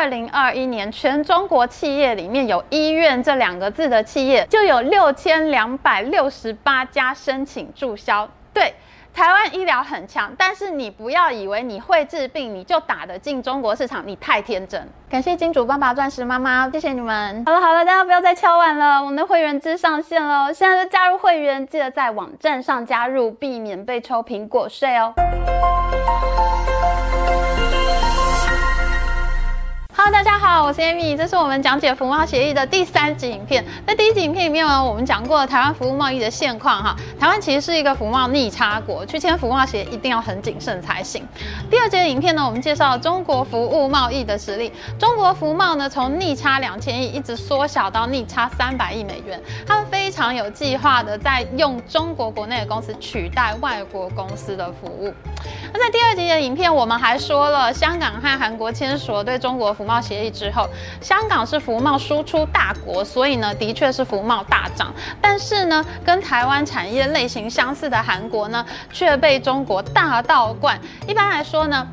二零二一年，全中国企业里面有医院这两个字的企业就有六千两百六十八家申请注销。对。台湾医疗很强，但是你不要以为你会治病，你就打得进中国市场，你太天真。感谢金主爸爸、钻石妈妈，谢谢你们。好了好了，大家不要再敲碗了，我们的会员制上线了，现在就加入会员，记得在网站上加入，避免被抽苹果税哦。Hello，大家好，我是 Amy，这是我们讲解服贸协议的第三集影片。在第一集影片里面呢，我们讲过了台湾服务贸易的现况哈。台湾其实是一个服贸逆差国，去签服贸协议一定要很谨慎才行。第二集的影片呢，我们介绍中国服务贸易的实力。中国服贸呢，从逆差两千亿一直缩小到逆差三百亿美元，他们非常有计划的在用中国国内的公司取代外国公司的服务。那在第二集的影片，我们还说了香港和韩国签署了对中国服贸协议之后，香港是服贸输出大国，所以呢，的确是服贸大涨。但是呢，跟台湾产业类型相似的韩国呢，却被中国大倒灌。一般来说呢，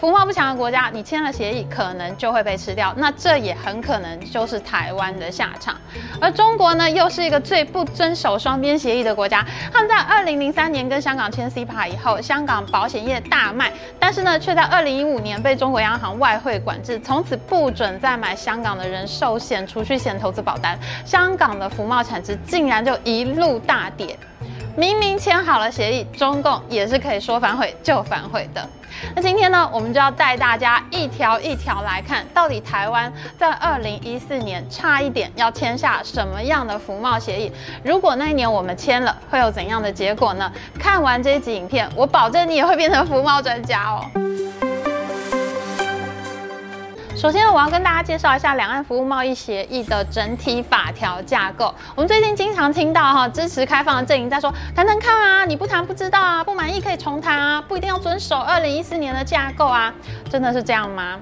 服贸不强的国家，你签了协议，可能就会被吃掉。那这也很可能就是台湾的下场。而中国呢，又是一个最不遵守双边协议的国家。他们在二零零三年跟香港签 CEPA 以后，香港保险业大卖，但是呢，却在二零一五年被中国央行外汇管制，从此不准再买香港的人寿险、储蓄险、投资保单。香港的服贸产值竟然就一路大跌。明明签好了协议，中共也是可以说反悔就反悔的。那今天呢，我们就要带大家一条一条来看，到底台湾在二零一四年差一点要签下什么样的服贸协议？如果那一年我们签了，会有怎样的结果呢？看完这一集影片，我保证你也会变成服贸专家哦。首先，我要跟大家介绍一下两岸服务贸易协议的整体法条架构。我们最近经常听到哈支持开放的阵营在说，谈谈看啊，你不谈不知道啊，不满意可以重谈啊，不一定要遵守二零一四年的架构啊，真的是这样吗？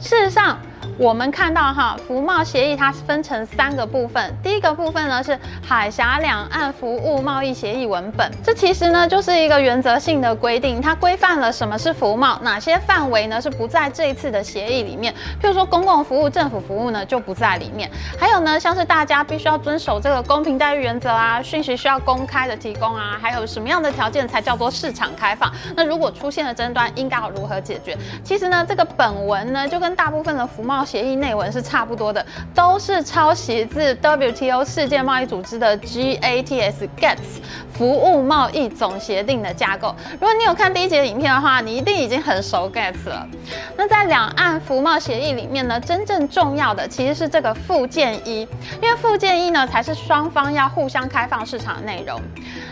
事实上。我们看到哈，服贸协议它分成三个部分。第一个部分呢是海峡两岸服务贸易协议文本，这其实呢就是一个原则性的规定，它规范了什么是服贸，哪些范围呢是不在这一次的协议里面。譬如说公共服务、政府服务呢就不在里面。还有呢，像是大家必须要遵守这个公平待遇原则啊，讯息需要公开的提供啊，还有什么样的条件才叫做市场开放？那如果出现了争端，应该要如何解决？其实呢，这个本文呢就跟大部分的服贸协议内文是差不多的，都是抄袭自 WTO 世界贸易组织的 GATS GATS 服务贸易总协定的架构。如果你有看第一节影片的话，你一定已经很熟 GATS 了。那在两岸服贸协议里面呢，真正重要的其实是这个附件一，因为附件一呢才是双方要互相开放市场的内容。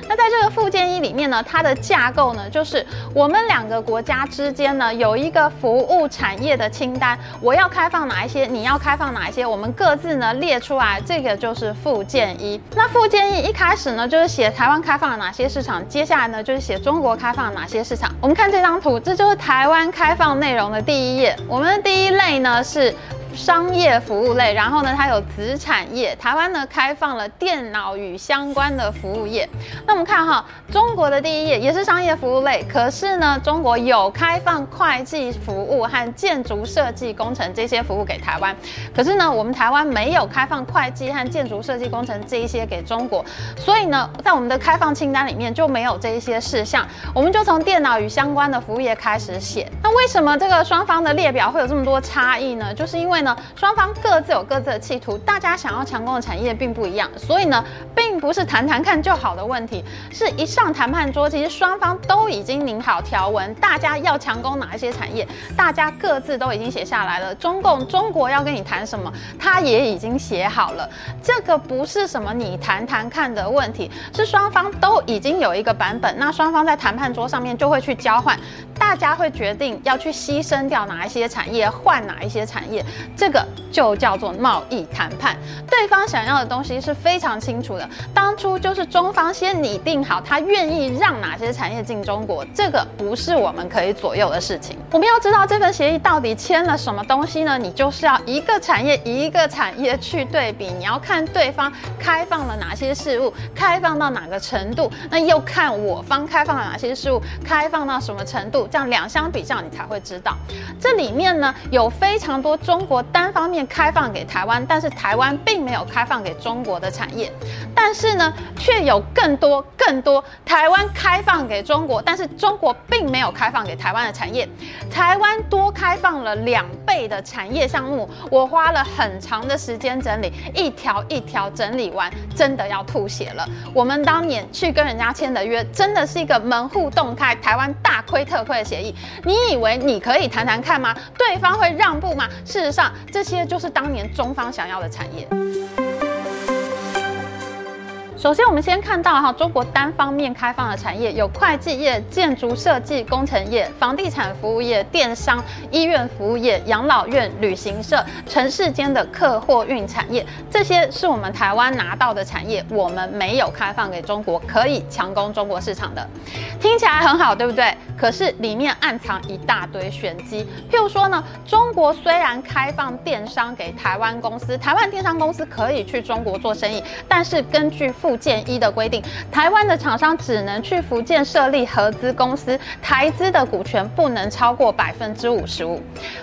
那在这个附件一里面呢，它的架构呢就是我们两个国家之间呢有一个服务产业的清单，我要开放哪一些？你要开放哪一些？我们各自呢列出来，这个就是附件一。那附件一一开始呢就是写台湾开放了哪些市场，接下来呢就是写中国开放了哪些市场。我们看这张图，这就是台湾开放内容的第一页。我们的第一类呢是。商业服务类，然后呢，它有子产业。台湾呢开放了电脑与相关的服务业。那我们看哈，中国的第一页也是商业服务类，可是呢，中国有开放会计服务和建筑设计工程这些服务给台湾。可是呢，我们台湾没有开放会计和建筑设计工程这一些给中国，所以呢，在我们的开放清单里面就没有这一些事项。我们就从电脑与相关的服务业开始写。那为什么这个双方的列表会有这么多差异呢？就是因为呢。双方各自有各自的企图，大家想要强攻的产业并不一样，所以呢，并不是谈谈看就好的问题，是一上谈判桌，其实双方都已经拟好条文，大家要强攻哪一些产业，大家各自都已经写下来了。中共中国要跟你谈什么，他也已经写好了，这个不是什么你谈谈看的问题，是双方都已经有一个版本，那双方在谈判桌上面就会去交换，大家会决定要去牺牲掉哪一些产业，换哪一些产业。这个就叫做贸易谈判，对方想要的东西是非常清楚的，当初就是中方先拟定好，他愿意让哪些产业进中国，这个不是我们可以左右的事情。我们要知道这份协议到底签了什么东西呢？你就是要一个产业一个产业去对比，你要看对方开放了哪些事物，开放到哪个程度，那又看我方开放了哪些事物，开放到什么程度，这样两相比较，你才会知道。这里面呢，有非常多中国单方面开放给台湾，但是台湾并没有开放给中国的产业，但是呢，却有更多更多台湾开放给中国，但是中国并没有开放给台湾的产业。台湾多开放了两倍的产业项目，我花了很长的时间整理，一条一条整理完，真的要吐血了。我们当年去跟人家签的约，真的是一个门户洞开，台湾大亏特亏的协议。你以为你可以谈谈看吗？对方会让步吗？事实上，这些就是当年中方想要的产业。首先，我们先看到哈，中国单方面开放的产业有会计业、建筑设计工程业、房地产服务业、电商、医院服务业、养老院、旅行社、城市间的客货运产业，这些是我们台湾拿到的产业，我们没有开放给中国，可以强攻中国市场的。听起来很好，对不对？可是里面暗藏一大堆玄机。譬如说呢，中国虽然开放电商给台湾公司，台湾电商公司可以去中国做生意，但是根据附件一的规定，台湾的厂商只能去福建设立合资公司，台资的股权不能超过百分之五十五。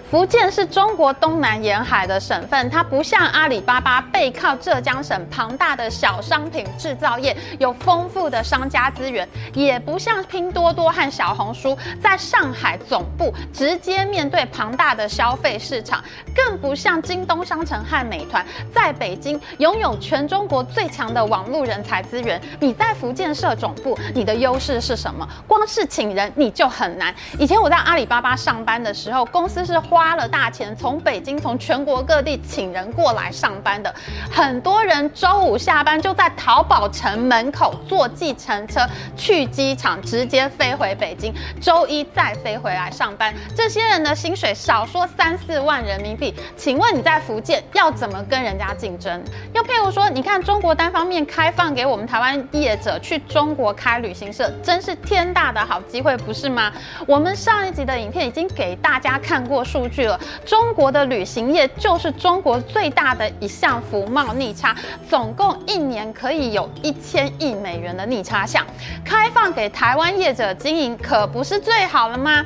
福建是中国东南沿海的省份，它不像阿里巴巴背靠浙江省庞大的小商品制造业，有丰富的商家资源，也不像拼多多和小红书在上海总部直接面对庞大的消费市场，更不像京东商城和美团在北京拥有全中国最强的网络人。人才资源，你在福建设总部，你的优势是什么？光是请人你就很难。以前我在阿里巴巴上班的时候，公司是花了大钱从北京、从全国各地请人过来上班的。很多人周五下班就在淘宝城门口坐计程车去机场，直接飞回北京，周一再飞回来上班。这些人的薪水少说三四万人民币，请问你在福建要怎么跟人家竞争？又譬如说，你看中国单方面开放。放给我们台湾业者去中国开旅行社，真是天大的好机会，不是吗？我们上一集的影片已经给大家看过数据了，中国的旅行业就是中国最大的一项服贸逆差，总共一年可以有一千亿美元的逆差项，开放给台湾业者经营，可不是最好了吗？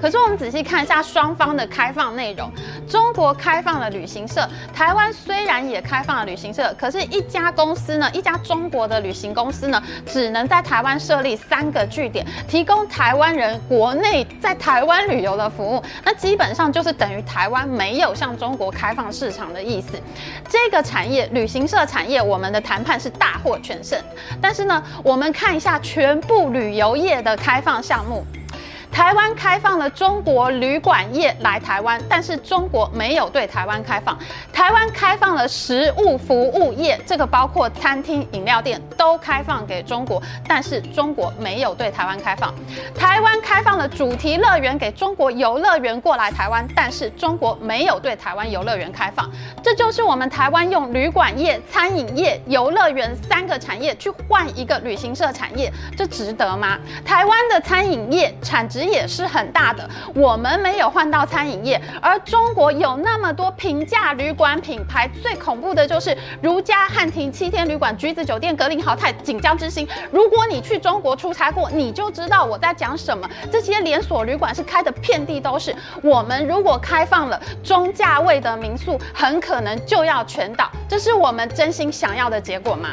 可是我们仔细看一下双方的开放内容，中国开放了旅行社，台湾虽然也开放了旅行社，可是一家公司呢，一家中国的旅行公司呢，只能在台湾设立三个据点，提供台湾人国内在台湾旅游的服务，那基本上就是等于台湾没有向中国开放市场的意思。这个产业旅行社产业，我们的谈判是大获全胜，但是呢，我们看一下全部旅游业的开放项目。台湾开放了中国旅馆业来台湾，但是中国没有对台湾开放。台湾开放了食物服务业，这个包括餐厅、饮料店都开放给中国，但是中国没有对台湾开放。台湾开放了主题乐园给中国游乐园过来台湾，但是中国没有对台湾游乐园开放。这就是我们台湾用旅馆业、餐饮业、游乐园三个产业去换一个旅行社产业，这值得吗？台湾的餐饮业产值。也是很大的，我们没有换到餐饮业，而中国有那么多平价旅馆品牌，最恐怖的就是如家、汉庭、七天旅馆、橘子酒店、格林豪泰、锦江之星。如果你去中国出差过，你就知道我在讲什么。这些连锁旅馆是开的遍地都是，我们如果开放了中价位的民宿，很可能就要全倒。这是我们真心想要的结果吗？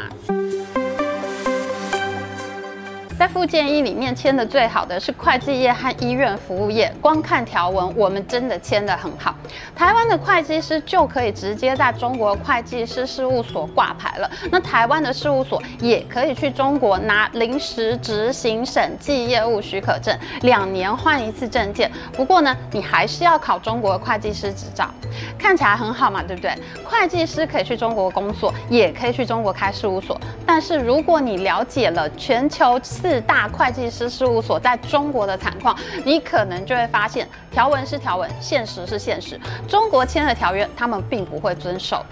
在附件一里面签的最好的是会计业和医院服务业，光看条文，我们真的签得很好。台湾的会计师就可以直接在中国会计师事务所挂牌了，那台湾的事务所也可以去中国拿临时执行审计业务许可证，两年换一次证件。不过呢，你还是要考中国会计师执照。看起来很好嘛，对不对？会计师可以去中国工作，也可以去中国开事务所。但是如果你了解了全球四四大会计师事务所在中国的惨况，你可能就会发现，条文是条文，现实是现实。中国签的条约，他们并不会遵守。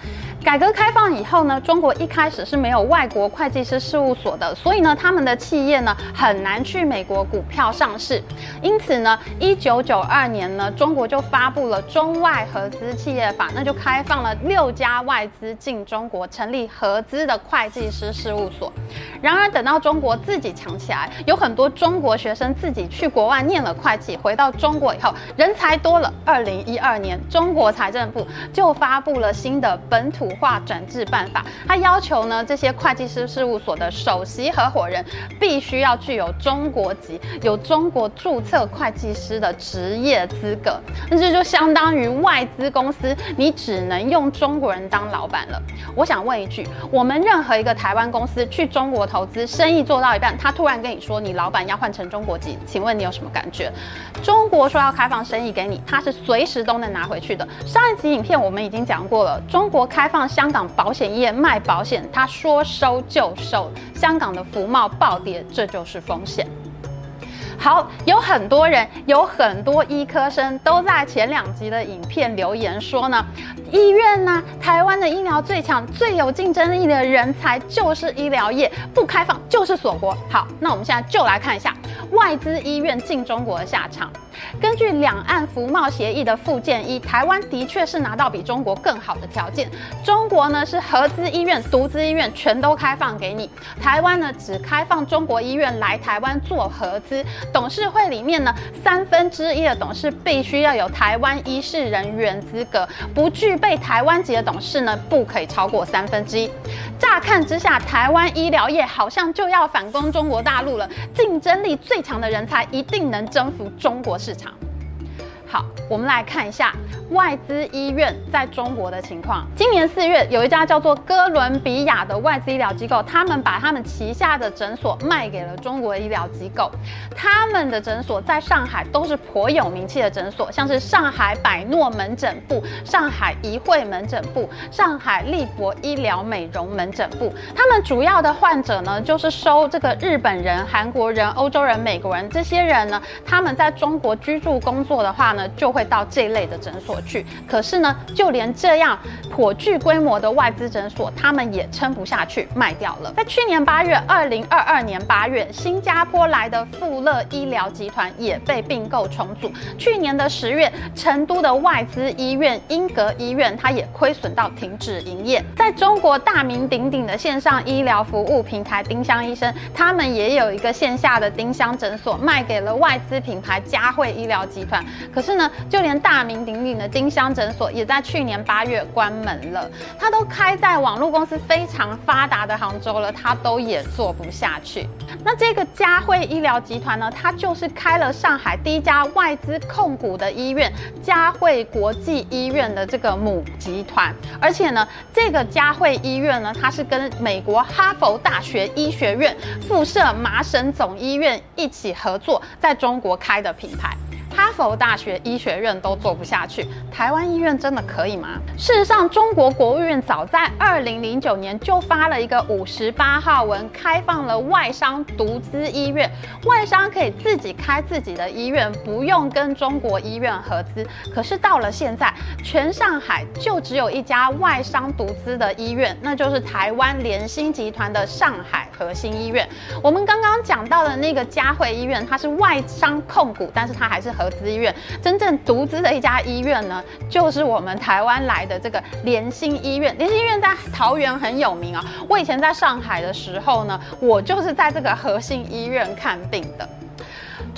改革开放以后呢，中国一开始是没有外国会计师事务所的，所以呢，他们的企业呢很难去美国股票上市。因此呢，一九九二年呢，中国就发布了中外合资企业法，那就开放了六家外资进中国成立合资的会计师事务所。然而，等到中国自己强起来，有很多中国学生自己去国外念了会计，回到中国以后，人才多了。二零一二年，中国财政部就发布了新的本土化转制办法，他要求呢，这些会计师事务所的首席合伙人必须要具有中国籍、有中国注册会计师的职业资格。那这就相当于外资公司，你只能用中国人当老板了。我想问一句，我们任何一个台湾公司去中国投资，生意做到一半，他突然跟你说你老板要换成中国籍，请问你有什么感觉？中国说要开放生意给你，他是随时都能拿回去的。上一集影片我们已经讲过了，中国开放香港保险业卖保险，他说收就收，香港的福贸暴跌，这就是风险。好，有很多人，有很多医科生都在前两集的影片留言说呢，医院呢，台湾的医疗最强、最有竞争力的人才就是医疗业，不开放就是锁国。好，那我们现在就来看一下外资医院进中国的下场。根据两岸服贸协议的附件一，台湾的确是拿到比中国更好的条件。中国呢是合资医院、独资医院全都开放给你，台湾呢只开放中国医院来台湾做合资。董事会里面呢，三分之一的董事必须要有台湾医事人员资格，不具备台湾籍的董事呢，不可以超过三分之一。乍看之下，台湾医疗业好像就要反攻中国大陆了，竞争力最强的人才一定能征服中国市场。好，我们来看一下外资医院在中国的情况。今年四月，有一家叫做哥伦比亚的外资医疗机构，他们把他们旗下的诊所卖给了中国医疗机构。他们的诊所在上海都是颇有名气的诊所，像是上海百诺门诊部、上海怡惠门诊部、上海立博医疗美容门诊部。他们主要的患者呢，就是收这个日本人、韩国人、欧洲人、美国人这些人呢，他们在中国居住工作的话呢。就会到这类的诊所去。可是呢，就连这样颇具规模的外资诊所，他们也撑不下去，卖掉了。在去年八月，二零二二年八月，新加坡来的富乐医疗集团也被并购重组。去年的十月，成都的外资医院英格医院，它也亏损到停止营业。在中国大名鼎鼎的线上医疗服务平台丁香医生，他们也有一个线下的丁香诊所，卖给了外资品牌嘉惠医疗集团。可是。是呢，就连大名鼎鼎的丁香诊所也在去年八月关门了。它都开在网络公司非常发达的杭州了，它都也做不下去。那这个嘉惠医疗集团呢，它就是开了上海第一家外资控股的医院——嘉惠国际医院的这个母集团。而且呢，这个嘉惠医院呢，它是跟美国哈佛大学医学院附设麻省总医院一起合作，在中国开的品牌。哈佛大学医学院都做不下去，台湾医院真的可以吗？事实上，中国国务院早在二零零九年就发了一个五十八号文，开放了外商独资医院，外商可以自己开自己的医院，不用跟中国医院合资。可是到了现在，全上海就只有一家外商独资的医院，那就是台湾联新集团的上海核心医院。我们刚刚讲到的那个嘉惠医院，它是外商控股，但是它还是合资医院。真正独资的一家医院呢，就是我们台湾来的这个联新医院。联新医院在桃园很有名啊。我以前在上海的时候呢，我就是在这个和欣医院看病的。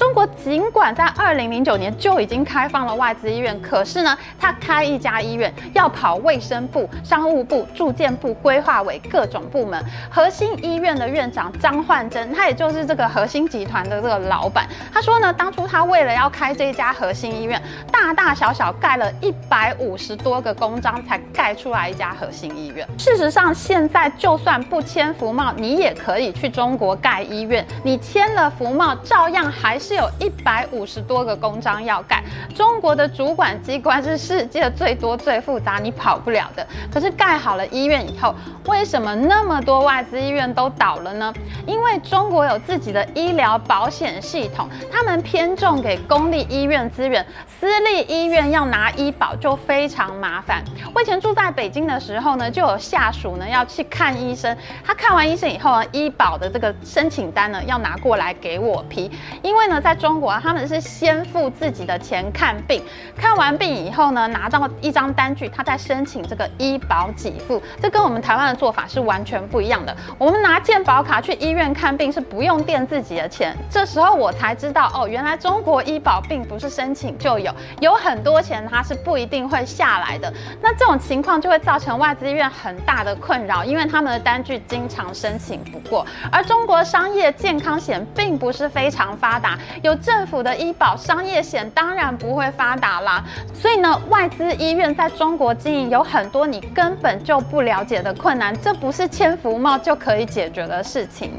中国尽管在二零零九年就已经开放了外资医院，可是呢，他开一家医院要跑卫生部、商务部、住建部、规划委各种部门。核心医院的院长张焕珍，他也就是这个核心集团的这个老板，他说呢，当初他为了要开这一家核心医院，大大小小盖了一百五十多个公章，才盖出来一家核心医院。事实上，现在就算不签服贸，你也可以去中国盖医院，你签了服贸，照样还是。是有一百五十多个公章要盖。中国的主管机关是世界最多最复杂，你跑不了的。可是盖好了医院以后，为什么那么多外资医院都倒了呢？因为中国有自己的医疗保险系统，他们偏重给公立医院资源，私立医院要拿医保就非常麻烦。我以前住在北京的时候呢，就有下属呢要去看医生，他看完医生以后呢，医保的这个申请单呢要拿过来给我批，因为呢在中国他们是先付自己的钱看病，看完病以后呢拿到一张单据，他再申请这个医保给付，这跟我们台湾的做法是完全不一样的。我们拿健保卡去医院看病是不用垫自己的钱，这时候我才知道哦，原来中国医保并不是申请就有，有很多钱它是不一定会下来的。那这种情况就会造成外资医院很大的困扰，因为他们的单据经常申请不过。而中国商业健康险并不是非常发达，有政府的医保，商业险当然不会发达啦。所以呢，外资医院在中国经营有很多你根本就不了解的困难，这不是签服贸就可以解决的事情。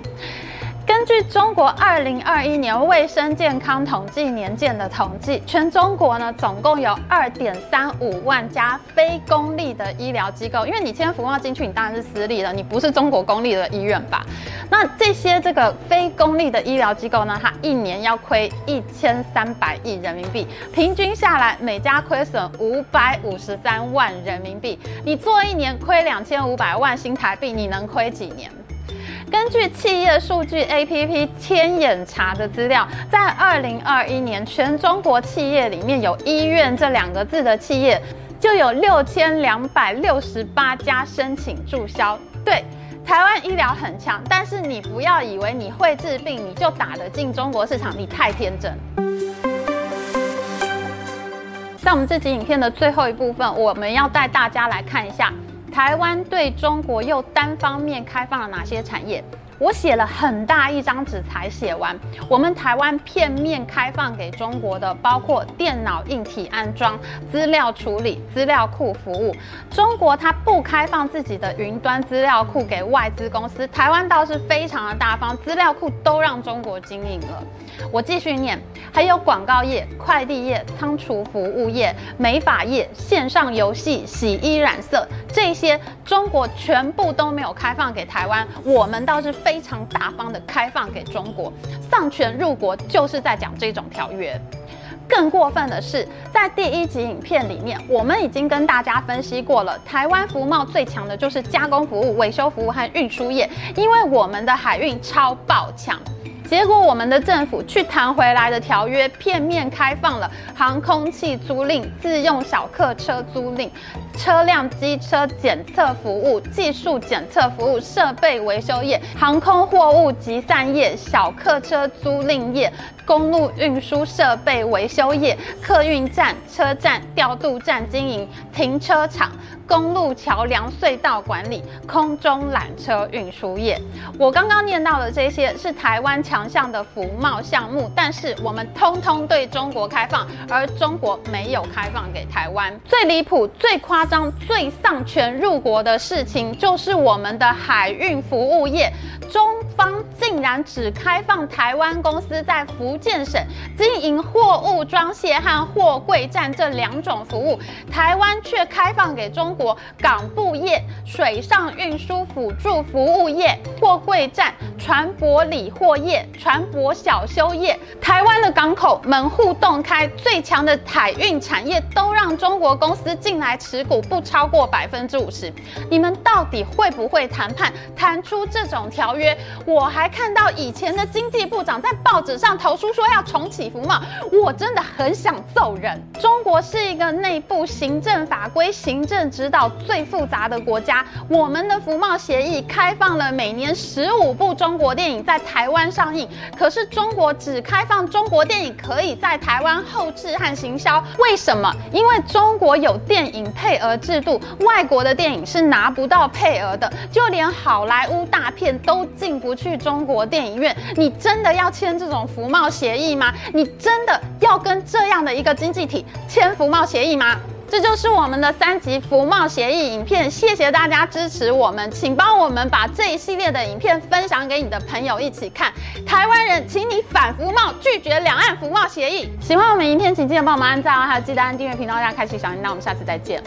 根据中国二零二一年卫生健康统计年鉴的统计，全中国呢总共有二点三五万家非公立的医疗机构。因为你签服贸进去，你当然是私立的，你不是中国公立的医院吧？那这些这个非公立的医疗机构呢，它一年要亏一千三百亿人民币，平均下来每家亏损五百五十三万人民币。你做一年亏两千五百万新台币，你能亏几年？根据企业数据 APP 天眼查的资料，在二零二一年，全中国企业里面有医院这两个字的企业，就有六千两百六十八家申请注销。对，台湾医疗很强，但是你不要以为你会治病，你就打得进中国市场，你太天真。在我们这集影片的最后一部分，我们要带大家来看一下。台湾对中国又单方面开放了哪些产业？我写了很大一张纸才写完。我们台湾片面开放给中国的，包括电脑硬体安装、资料处理、资料库服务。中国它不开放自己的云端资料库给外资公司，台湾倒是非常的大方，资料库都让中国经营了。我继续念，还有广告业、快递业、仓储服务业、美发业、线上游戏、洗衣染色这些，中国全部都没有开放给台湾，我们倒是非。非常大方的开放给中国，丧权入国就是在讲这种条约。更过分的是，在第一集影片里面，我们已经跟大家分析过了，台湾服贸最强的就是加工服务、维修服务和运输业，因为我们的海运超爆强。结果，我们的政府去谈回来的条约，片面开放了航空器租赁、自用小客车租赁、车辆机车检测服务、技术检测服务、设备维修业、航空货物集散业、小客车租赁业、公路运输设备维修业、客运站、车站调度站经营、停车场。公路桥梁隧道管理、空中缆车运输业，我刚刚念到的这些是台湾强项的服贸项目，但是我们通通对中国开放，而中国没有开放给台湾。最离谱、最夸张、最丧权入国的事情，就是我们的海运服务业，中方竟然只开放台湾公司在福建省经营货物装卸和货柜站这两种服务，台湾却开放给中国。港埠业、水上运输辅助服务业、货柜站、船舶理货业、船舶小修业，台湾的港口门户洞开，最强的海运产业都让中国公司进来持，不超过百分之五十。你们到底会不会谈判，谈出这种条约？我还看到以前的经济部长在报纸上投书说要重启服贸，我真的很想揍人。中国是一个内部行政法规、行政指导最复杂的国家，我们的服贸协议开放了每年十五部中国电影在台湾上映，可是中国只开放中国电影可以在台湾后制和行销，为什么？因为中国有电影配额制度，外国的电影是拿不到配额的，就连好莱坞大片都进不去中国电影院。你真的要签这种服贸协议吗？你真的要跟这样的一个经济体签服贸协议吗？这就是我们的三级服贸协议影片，谢谢大家支持我们，请帮我们把这一系列的影片分享给你的朋友一起看。台湾人，请你反服贸，拒绝两岸服贸协议。喜欢我们影片，请记得帮我们按赞哦，还有记得按订阅频道，大家开启小铃铛。那我们下次再见。